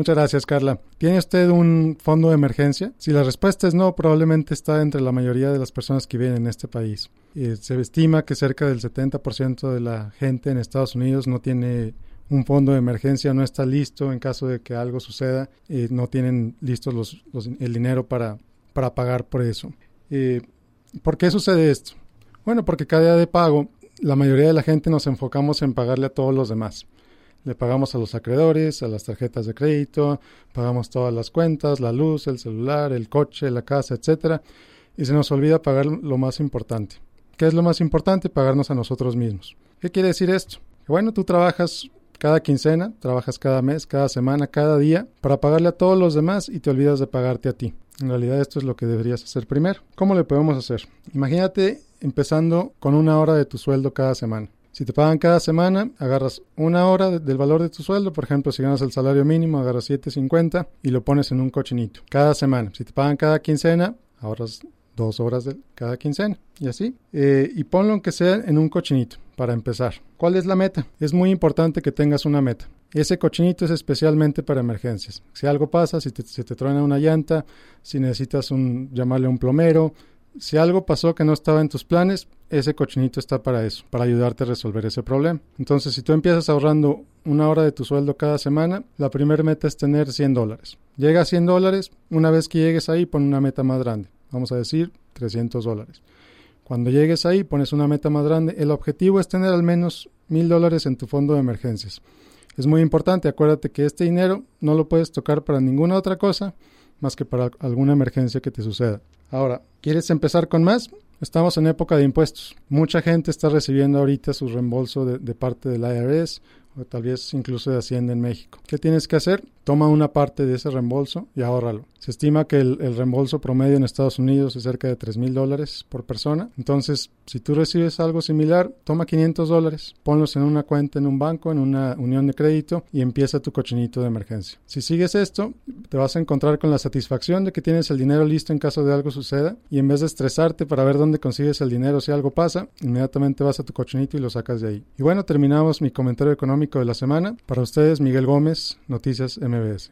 Muchas gracias, Carla. ¿Tiene usted un fondo de emergencia? Si la respuesta es no, probablemente está entre la mayoría de las personas que viven en este país. Eh, se estima que cerca del 70% de la gente en Estados Unidos no tiene un fondo de emergencia, no está listo en caso de que algo suceda, eh, no tienen listos los, el dinero para, para pagar por eso. Eh, ¿Por qué sucede esto? Bueno, porque cada día de pago, la mayoría de la gente nos enfocamos en pagarle a todos los demás. Le pagamos a los acreedores, a las tarjetas de crédito, pagamos todas las cuentas, la luz, el celular, el coche, la casa, etcétera, y se nos olvida pagar lo más importante. ¿Qué es lo más importante? Pagarnos a nosotros mismos. ¿Qué quiere decir esto? bueno, tú trabajas cada quincena, trabajas cada mes, cada semana, cada día para pagarle a todos los demás y te olvidas de pagarte a ti. En realidad esto es lo que deberías hacer primero. ¿Cómo le podemos hacer? Imagínate empezando con una hora de tu sueldo cada semana. Si te pagan cada semana, agarras una hora del valor de tu sueldo, por ejemplo, si ganas el salario mínimo, agarras 7.50 y lo pones en un cochinito. Cada semana. Si te pagan cada quincena, ahorras dos horas de cada quincena y así. Eh, y ponlo aunque sea en un cochinito para empezar. ¿Cuál es la meta? Es muy importante que tengas una meta. Ese cochinito es especialmente para emergencias. Si algo pasa, si te, se te truena una llanta, si necesitas un, llamarle a un plomero, si algo pasó que no estaba en tus planes, ese cochinito está para eso, para ayudarte a resolver ese problema. Entonces, si tú empiezas ahorrando una hora de tu sueldo cada semana, la primera meta es tener 100 dólares. Llega a 100 dólares, una vez que llegues ahí, pon una meta más grande. Vamos a decir 300 dólares. Cuando llegues ahí, pones una meta más grande. El objetivo es tener al menos 1000 dólares en tu fondo de emergencias. Es muy importante, acuérdate que este dinero no lo puedes tocar para ninguna otra cosa más que para alguna emergencia que te suceda. Ahora, ¿quieres empezar con más? Estamos en época de impuestos. Mucha gente está recibiendo ahorita su reembolso de, de parte del IRS tal vez incluso de Hacienda en México. ¿Qué tienes que hacer? Toma una parte de ese reembolso y ahórralo. Se estima que el, reembolso promedio en Estados Unidos es cerca de 3 mil dólares por persona. Entonces, si tú recibes algo similar, toma 500 dólares, ponlos en una cuenta en un banco, en una unión de crédito y empieza tu cochinito de emergencia. Si sigues esto, te vas a encontrar con la satisfacción de que tienes el dinero listo en caso de algo suceda y en vez de estresarte para ver dónde consigues el dinero si algo pasa, inmediatamente vas a tu cochinito y lo sacas de ahí. Y bueno, terminamos mi comentario de la semana. Para ustedes, Miguel Gómez, Noticias MBS.